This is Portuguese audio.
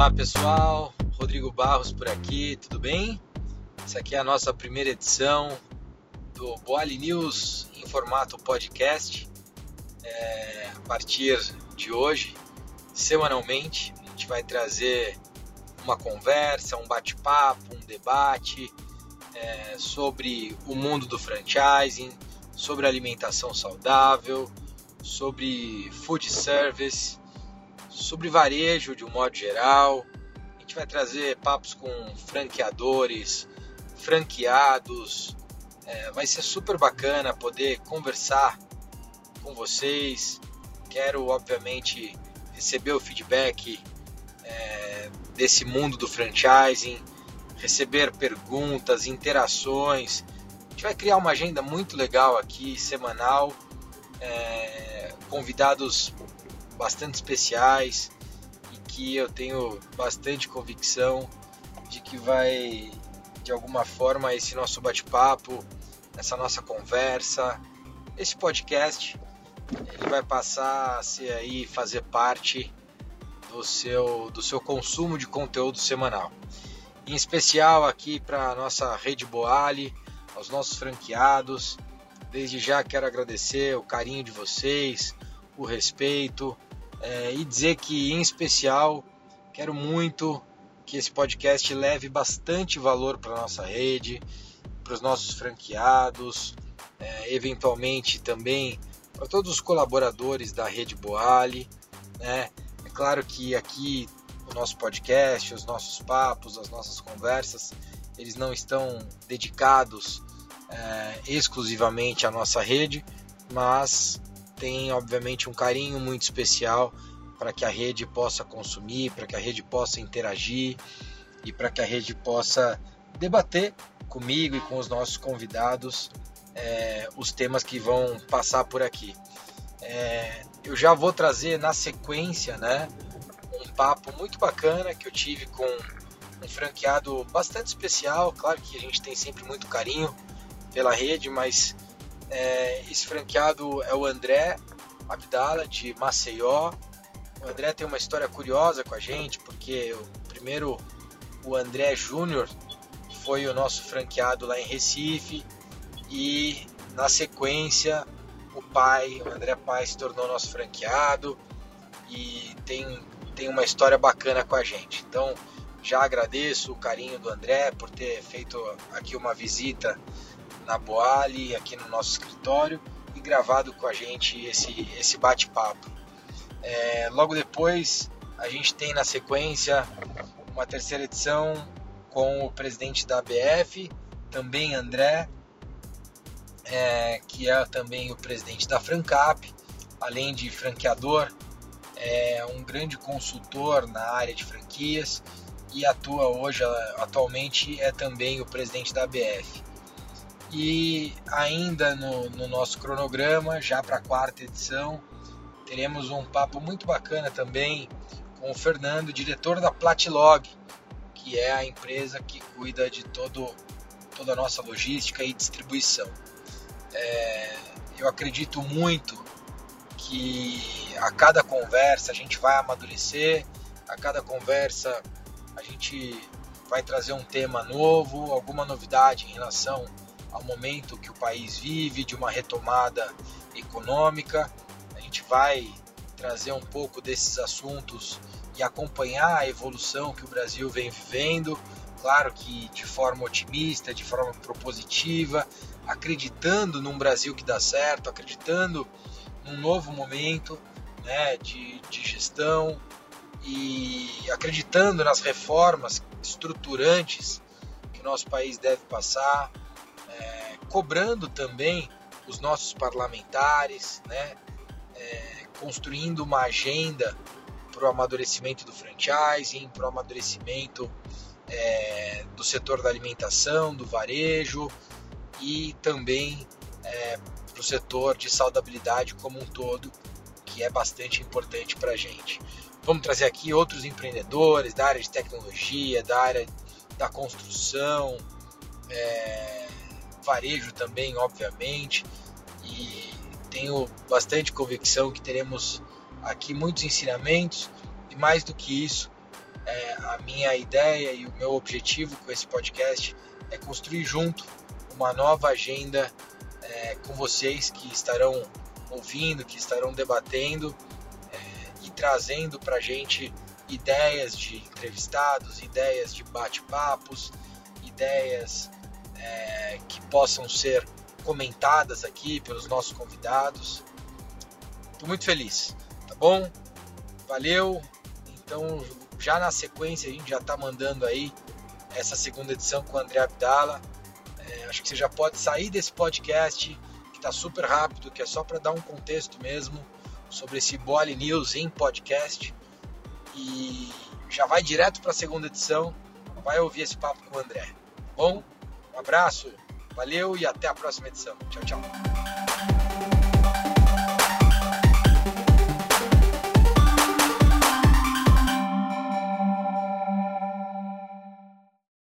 Olá pessoal, Rodrigo Barros por aqui, tudo bem? Essa aqui é a nossa primeira edição do Boali News em formato podcast. É, a partir de hoje, semanalmente, a gente vai trazer uma conversa, um bate-papo, um debate é, sobre o mundo do franchising, sobre alimentação saudável, sobre food service, sobre varejo de um modo geral. A gente vai trazer papos com franqueadores, franqueados. É, vai ser super bacana poder conversar com vocês. Quero, obviamente, receber o feedback é, desse mundo do franchising, receber perguntas, interações. A gente vai criar uma agenda muito legal aqui, semanal, é, convidados bastante especiais e que eu tenho bastante convicção de que vai, de alguma forma, esse nosso bate-papo, essa nossa conversa, esse podcast, ele vai passar a ser aí fazer parte do seu, do seu consumo de conteúdo semanal. Em especial aqui para a nossa rede Boali, aos nossos franqueados. Desde já quero agradecer o carinho de vocês, o respeito é, e dizer que, em especial, quero muito que esse podcast leve bastante valor para a nossa rede, para os nossos franqueados, é, eventualmente também para todos os colaboradores da rede Boali. Né? É claro que aqui o nosso podcast, os nossos papos, as nossas conversas, eles não estão dedicados é, exclusivamente à nossa rede, mas tem obviamente um carinho muito especial para que a rede possa consumir, para que a rede possa interagir e para que a rede possa debater comigo e com os nossos convidados é, os temas que vão passar por aqui. É, eu já vou trazer na sequência, né, um papo muito bacana que eu tive com um franqueado bastante especial. Claro que a gente tem sempre muito carinho pela rede, mas é, esse franqueado é o André Abdala de Maceió. O André tem uma história curiosa com a gente, porque o primeiro o André Júnior foi o nosso franqueado lá em Recife e na sequência o pai, o André Pai se tornou nosso franqueado e tem tem uma história bacana com a gente. Então, já agradeço o carinho do André por ter feito aqui uma visita na Boali, aqui no nosso escritório e gravado com a gente esse, esse bate-papo. É, logo depois, a gente tem na sequência uma terceira edição com o presidente da ABF, também André, é, que é também o presidente da Francap, além de franqueador é um grande consultor na área de franquias e atua hoje, atualmente, é também o presidente da ABF. E ainda no, no nosso cronograma, já para a quarta edição, teremos um papo muito bacana também com o Fernando, diretor da Platilog, que é a empresa que cuida de todo, toda a nossa logística e distribuição. É, eu acredito muito que a cada conversa a gente vai amadurecer, a cada conversa a gente vai trazer um tema novo, alguma novidade em relação ao momento que o país vive, de uma retomada econômica. A gente vai trazer um pouco desses assuntos e acompanhar a evolução que o Brasil vem vivendo. Claro que de forma otimista, de forma propositiva, acreditando num Brasil que dá certo, acreditando um novo momento né, de, de gestão e acreditando nas reformas estruturantes que o nosso país deve passar, cobrando também os nossos parlamentares, né, é, construindo uma agenda para o amadurecimento do franchising, para o amadurecimento é, do setor da alimentação, do varejo e também é, para o setor de saudabilidade como um todo, que é bastante importante para a gente. Vamos trazer aqui outros empreendedores da área de tecnologia, da área da construção, é, varejo também, obviamente, e tenho bastante convicção que teremos aqui muitos ensinamentos e mais do que isso, É, a minha ideia e o meu objetivo com esse podcast é construir junto uma nova agenda é, com vocês que estarão ouvindo, que estarão debatendo é, e trazendo para a gente ideias de entrevistados, ideias de bate-papos, ideias é, que possam ser comentadas aqui pelos nossos convidados. Estou muito feliz, tá bom? Valeu. Então, já na sequência, a gente já está mandando aí essa segunda edição com o André Abdala. É, acho que você já pode sair desse podcast, que está super rápido, que é só para dar um contexto mesmo sobre esse Boali News em podcast. E já vai direto para a segunda edição, vai ouvir esse papo com o André. Bom, abraço, valeu e até a próxima edição. Tchau, tchau.